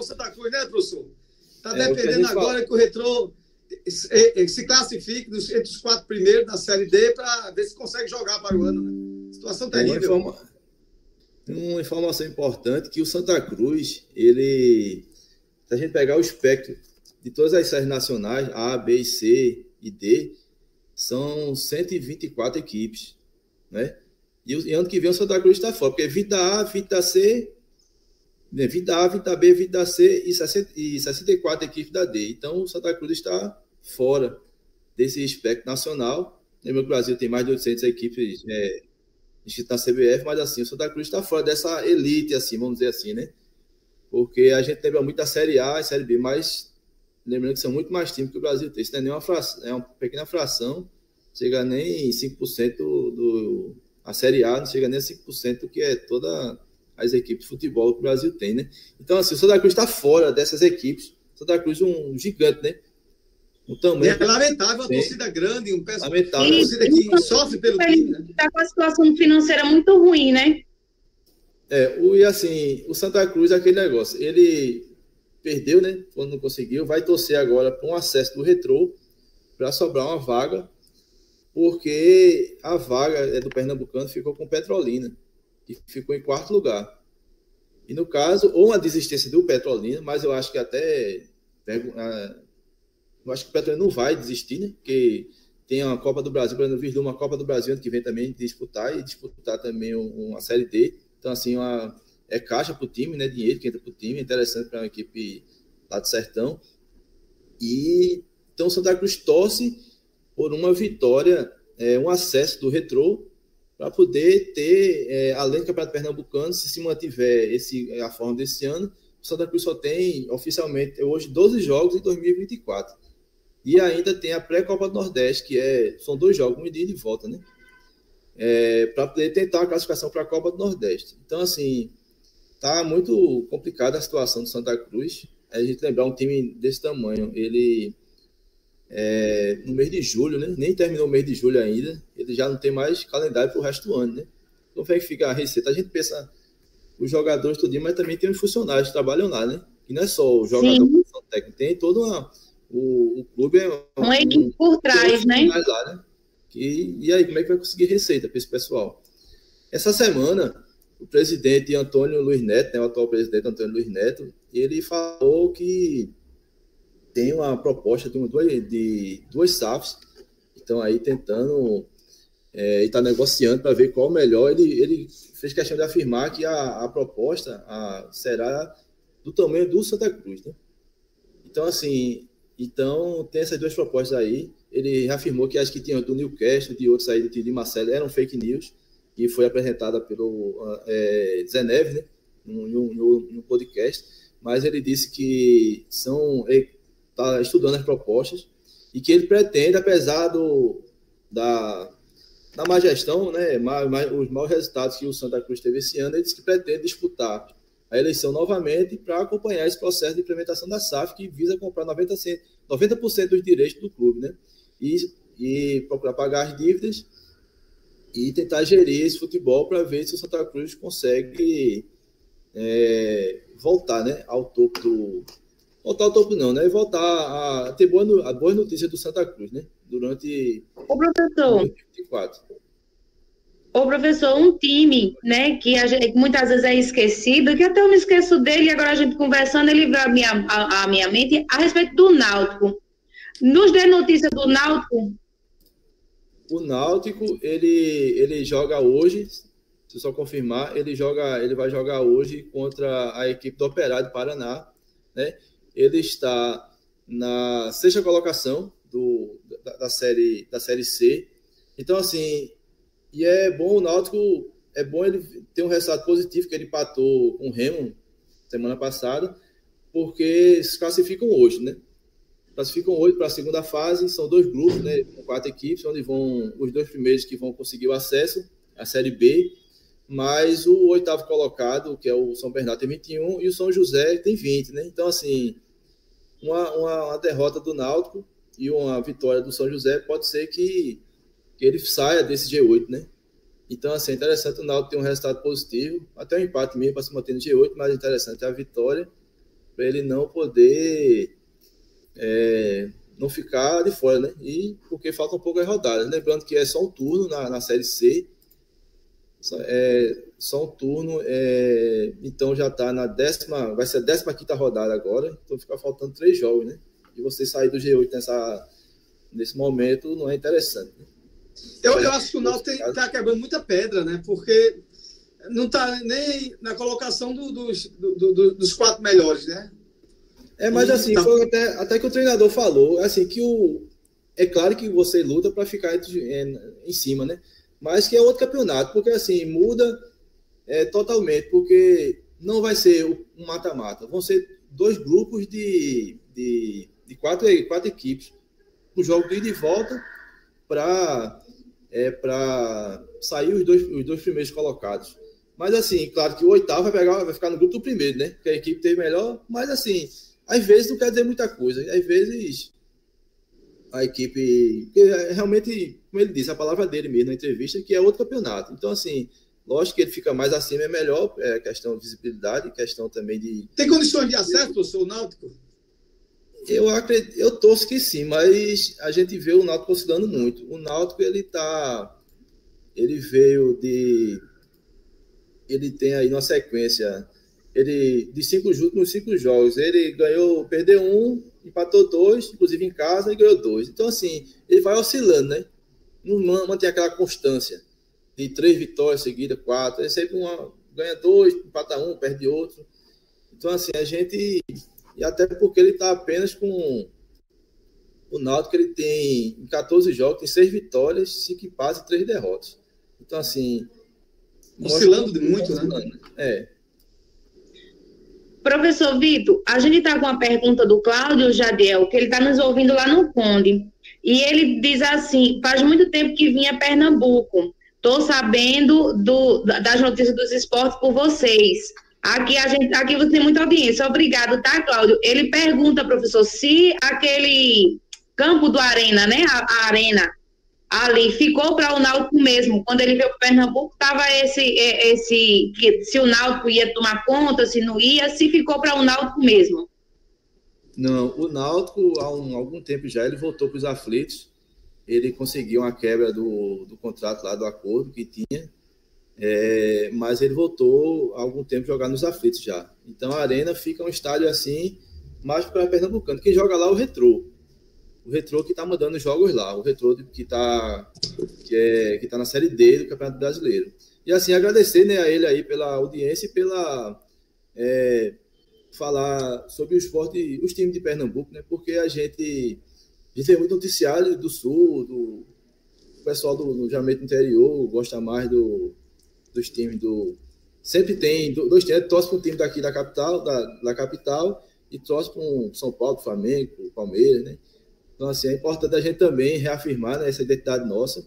o Santa Cruz, né, professor? Está é, dependendo agora fala. que o Retrô é, é, se classifique entre os quatro primeiros da Série D para ver se consegue jogar para o ano. Né? Situação terrível. Uma, informa... uma informação importante que o Santa Cruz, ele, se a gente pegar o espectro de todas as séries nacionais, A, B, C e D, são 124 equipes, né? E, e ano que vem o Santa Cruz está fora, porque Vida A, Vida C, né? Vida A, Vida B, Vida C e, 60, e 64 equipes da D. Então o Santa Cruz está fora desse espectro nacional. Lembra que o Brasil tem mais de 800 equipes é, inscritas na CBF, mas assim, o Santa Cruz está fora dessa elite, assim, vamos dizer assim, né? Porque a gente lembra muito da Série A e Série B, mas lembrando que são muito mais times que o Brasil tem. Isso não é nem uma fração, é uma pequena fração, chega nem 5% do, do. A Série A não chega nem a 5% do que é toda as equipes de futebol que o Brasil tem, né? Então, assim, o Santa Cruz está fora dessas equipes. O Santa Cruz é um gigante, né? O tamanho é lamentável, a torcida grande, um peso, lamentável. uma torcida que sofre pelo time. Está né? com a situação financeira muito ruim, né? É, o, e assim, o Santa Cruz, aquele negócio, ele perdeu, né? Quando não conseguiu, vai torcer agora para um acesso do retrô para sobrar uma vaga, porque a vaga é do Pernambucano ficou com Petrolina, que ficou em quarto lugar. E no caso, ou uma desistência do Petrolina, mas eu acho que até. Eu acho que o Petrolina não vai desistir, né? Porque tem a Copa do Brasil, para vir uma Copa do Brasil ano que vem também disputar e disputar também uma Série D. Então, assim, uma é caixa para o time, né? Dinheiro que entra para o time, é interessante para uma equipe lá do Sertão. E então Santa Cruz torce por uma vitória, é, um acesso do retrô para poder ter, é, além do Campeonato Pernambucano, se se mantiver esse, a forma desse ano, o Santa Cruz só tem oficialmente hoje 12 jogos em 2024. E ainda tem a pré-Copa do Nordeste, que é, são dois jogos, um e de volta, né? É, para poder tentar a classificação para a Copa do Nordeste. Então, assim, Tá muito complicada a situação do Santa Cruz. A gente lembrar um time desse tamanho, ele é, no mês de julho, né? Nem terminou o mês de julho ainda. Já não tem mais calendário para o resto do ano, né? Como é que fica a receita? A gente pensa os jogadores tudinho, mas também tem os funcionários que trabalham lá, né? E não é só o jogador técnico, tem todo uma, o, o clube é uma equipe por trás, né? Lá, né? Que, e aí, como é que vai conseguir receita para esse pessoal? Essa semana, o presidente Antônio Luiz Neto, né, o atual presidente Antônio Luiz Neto, ele falou que tem uma proposta de, duas, de duas SAFs, estão aí tentando é, e está negociando para ver qual o melhor. Ele, ele fez questão de afirmar que a, a proposta a, será do tamanho do Santa Cruz. Né? Então, assim, então tem essas duas propostas aí. Ele afirmou que as que tinham do Newcastle, de outros aí do de Marcelo, eram fake news que foi apresentada pelo é, Zé Neves, né, em um podcast, mas ele disse que são está estudando as propostas e que ele pretende, apesar do, da, da má gestão, né, má, os maus resultados que o Santa Cruz teve esse ano, ele disse que pretende disputar a eleição novamente para acompanhar esse processo de implementação da SAF, que visa comprar 90%, 90 dos direitos do clube, né? E, e procurar pagar as dívidas e tentar gerir esse futebol para ver se o Santa Cruz consegue é, voltar né, ao topo do. Voltar ao topo não, né? Voltar a ter boa, a boa notícia do Santa Cruz, né? Durante o professor. 2024. Ô, professor, um time, né, que gente, muitas vezes é esquecido, que até eu me esqueço dele, e agora a gente conversando, ele veio à minha, a, a minha mente a respeito do Náutico. Nos dê notícia do Náutico, o Náutico, ele, ele joga hoje, se só confirmar, ele joga, ele vai jogar hoje contra a equipe do Operário do Paraná, né? Ele está na sexta colocação do, da, da, série da série C. Então assim, e é bom o Náutico, é bom ele ter um resultado positivo que ele empatou com o Remo semana passada, porque se classificam hoje, né? classificam oito para a segunda fase, são dois grupos, né, com quatro equipes, onde vão os dois primeiros que vão conseguir o acesso à Série B, mas o oitavo colocado, que é o São Bernardo, tem 21 e o São José tem 20, né? Então, assim, uma, uma, uma derrota do Náutico e uma vitória do São José pode ser que, que ele saia desse G8, né? Então, assim, é interessante o Náutico ter um resultado positivo, até um empate mesmo para se manter no G8, mas é interessante a vitória para ele não poder é, não ficar de fora, né? E porque faltam poucas rodadas. Lembrando que é só um turno na, na Série C. É, só um turno, é, então já está na décima, vai ser a décima quinta rodada agora, então fica faltando três jogos, né? E você sair do G8 nessa, nesse momento não é interessante. Né? Eu, eu acho que o Náutico está quebrando muita pedra, né? Porque não está nem na colocação do, dos, do, do, dos quatro melhores, né? É, mas assim, tá. foi até, até que o treinador falou, assim, que o. É claro que você luta para ficar em, em cima, né? Mas que é outro campeonato, porque assim, muda é, totalmente, porque não vai ser um mata-mata, vão ser dois grupos de, de, de quatro, quatro equipes. O jogo de ida e volta para é, sair os dois, os dois primeiros colocados. Mas assim, claro que o oitavo vai, pegar, vai ficar no grupo do primeiro, né? Que a equipe teve melhor, mas assim, às vezes não quer dizer muita coisa. Às vezes a equipe. Realmente, como ele disse, a palavra dele mesmo na entrevista, que é outro campeonato. Então, assim, lógico que ele fica mais acima, é melhor, é questão de visibilidade, questão também de. Tem condições de acesso, professor Náutico? Eu acredito, eu torço que sim, mas a gente vê o Náutico oscilando muito. O Náutico, ele tá. Ele veio de. Ele tem aí uma sequência ele de cinco últimos cinco jogos, ele ganhou, perdeu um, empatou dois, inclusive em casa, e ganhou dois. Então, assim, ele vai oscilando, né? Não mantém aquela constância de três vitórias seguidas, quatro. Ele sempre uma, ganha dois, empata um, perde outro. Então, assim, a gente. E até porque ele está apenas com. O Náutico ele tem em 14 jogos, tem seis vitórias, cinco empates e três derrotas. Então, assim. Oscilando de muito, né? É. Professor Vitor, a gente está com uma pergunta do Cláudio Jadiel, que ele está nos ouvindo lá no Conde. E ele diz assim: faz muito tempo que vinha Pernambuco. Estou sabendo do, das notícias dos esportes por vocês. Aqui a gente, aqui você tem muita audiência. Obrigado, tá, Cláudio? Ele pergunta, professor, se aquele campo do Arena, né? a, a Arena ali ficou para o Náutico mesmo. Quando ele veio para Pernambuco, estava esse, esse que se o Náutico ia tomar conta, se não ia, se ficou para o Náutico mesmo. Não, o Náutico, há um, algum tempo já, ele voltou para os aflitos. Ele conseguiu uma quebra do, do contrato lá, do acordo que tinha, é, mas ele voltou há algum tempo jogar nos aflitos já. Então a Arena fica um estádio assim, mais para Pernambucano. Quem joga lá é o Retrô o Retrô que está mandando jogos lá, o Retrô que está que é, que tá na Série D do Campeonato Brasileiro. E assim, agradecer né, a ele aí pela audiência e pela é, falar sobre o esporte, os times de Pernambuco, né? Porque a gente, a gente tem muito noticiário do Sul, do o pessoal do, do Jamaica interior gosta mais do, dos times do. Sempre tem dois times, torce para um time daqui da capital, da, da capital, e torce para um São Paulo, Flamengo, Palmeiras, né? Então, assim, é importante a gente também reafirmar né, essa identidade nossa.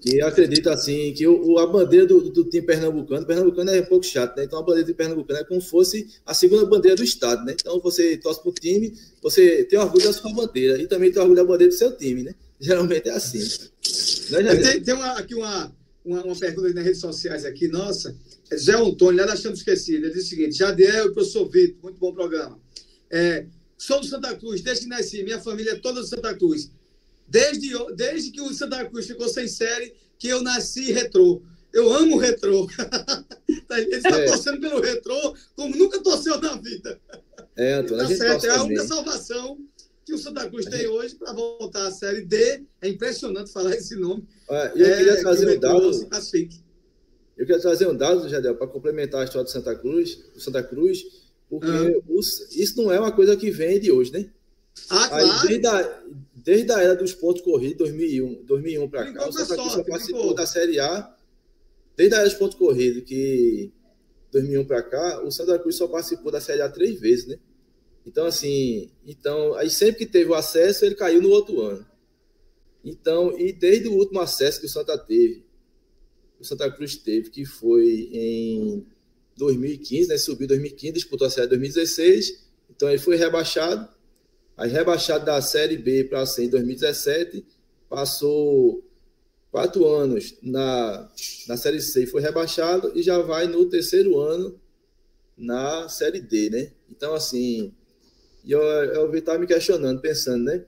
Que eu acredito, assim, que o, a bandeira do, do, time pernambucano, pernambucano é um pouco chato, né? Então, a bandeira do pernambucano é como se fosse a segunda bandeira do Estado, né? Então, você torce para o time, você tem orgulho da sua bandeira e também tem orgulho da bandeira do seu time, né? Geralmente é assim. Né, tem, tem uma, aqui uma, uma, uma, pergunta nas redes sociais aqui, nossa. É Zé Antônio, lá da Chama Esquecida. Ele diz o seguinte: Jadiel e professor Vitor, muito bom programa. É, Sou do Santa Cruz, desde que nasci. Minha família é toda do Santa Cruz. Desde, desde que o Santa Cruz ficou sem série, que eu nasci retrô. Eu amo retrô. Tá, ele está é. torcendo pelo retrô como nunca torceu na vida. É, Antônio, tá certo, é a única salvação que o Santa Cruz tem hoje para voltar à Série D. É impressionante falar esse nome. Ah, eu é, queria trazer que um dado. Eu queria trazer um dado, Jadel, para complementar a história do Santa Cruz. Do Santa Cruz porque ah. os, isso não é uma coisa que vem de hoje, né? Ah, claro. desde, a, desde a era dos pontos corridos, 2001, 2001 para cá, o Santa Cruz só participou da Série A. Desde a era dos pontos corridos, que 2001 para cá, o Santa Cruz só participou da Série A três vezes, né? Então, assim, então, aí sempre que teve o acesso, ele caiu no outro ano. Então, e desde o último acesso que o Santa teve, o Santa Cruz teve, que foi em 2015, né? Subiu em 2015, disputou a Série 2016, então ele foi rebaixado. Aí rebaixado da Série B para a C em 2017, passou quatro anos na, na Série C e foi rebaixado e já vai no terceiro ano na Série D, né? Então, assim, eu, eu estava me questionando, pensando, né?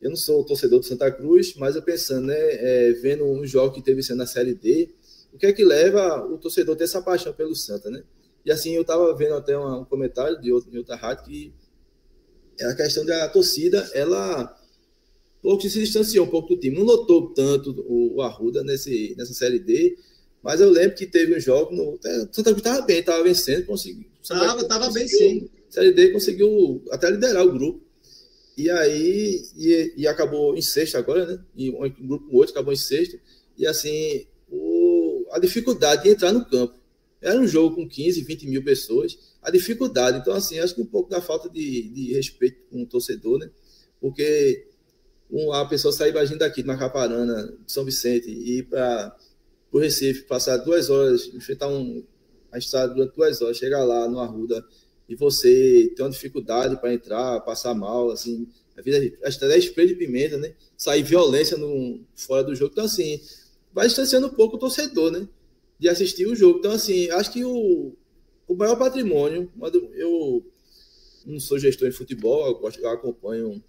Eu não sou torcedor do Santa Cruz, mas eu pensando, né? É, vendo um jogo que teve sendo na Série D, o que é que leva o torcedor a ter essa paixão pelo Santa, né? E assim, eu estava vendo até um comentário de, outro, de outra rádio que é a questão da torcida, ela pouco se distanciou um pouco do time. Não notou tanto o, Arruda nesse, nessa Série D, mas eu lembro que teve um jogo no. Santa Cruz estava bem, estava vencendo, conseguiu. Estava, estava bem sim. Série D conseguiu até liderar o grupo. E aí, e, e acabou em sexto agora, né? E um, grupo outro acabou em sexto. E assim, a dificuldade de entrar no campo. Era um jogo com 15, 20 mil pessoas. A dificuldade. Então, assim, acho que um pouco da falta de, de respeito com o torcedor, né? Porque a pessoa sair imagina daqui de Macaparana, de São Vicente, e ir para o Recife, passar duas horas, enfrentar um, a estrada durante duas horas, chegar lá no Arruda e você ter uma dificuldade para entrar, passar mal, assim, a vida, até spray de pimenta, né? Sair violência no, fora do jogo. Então, assim, vai distanciando um pouco o torcedor, né? De assistir o jogo. Então, assim, acho que o, o maior patrimônio, eu não sou gestor de futebol, eu, acompanho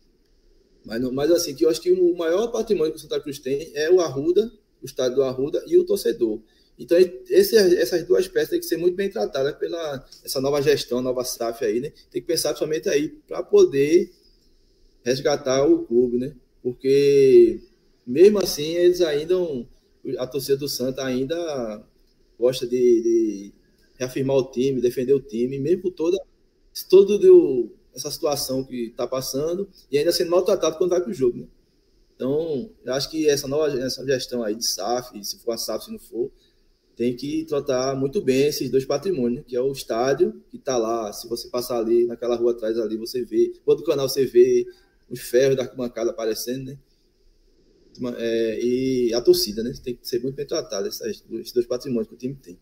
mas, mas assim, que eu acho que o maior patrimônio que o Santa Cruz tem é o Arruda, o estádio do Arruda e o torcedor. Então, esse, essas duas peças têm que ser muito bem tratadas pela essa nova gestão, nova SAF aí, né? Tem que pensar somente aí para poder resgatar o clube, né? Porque mesmo assim, eles ainda, a torcida do Santa ainda gosta de, de reafirmar o time, defender o time, mesmo toda, todo do, essa situação que está passando e ainda sendo maltratado quando vai para o jogo. Né? Então, eu acho que essa nova essa gestão aí de SAF, se for a SAF, se não for, tem que tratar muito bem esses dois patrimônios, né? que é o estádio, que está lá, se você passar ali, naquela rua atrás ali, você vê, do canal você vê os ferros da arquibancada aparecendo, né? É, e a torcida, né? Tem que ser muito bem tratado, esses dois patrimônios que o time tem.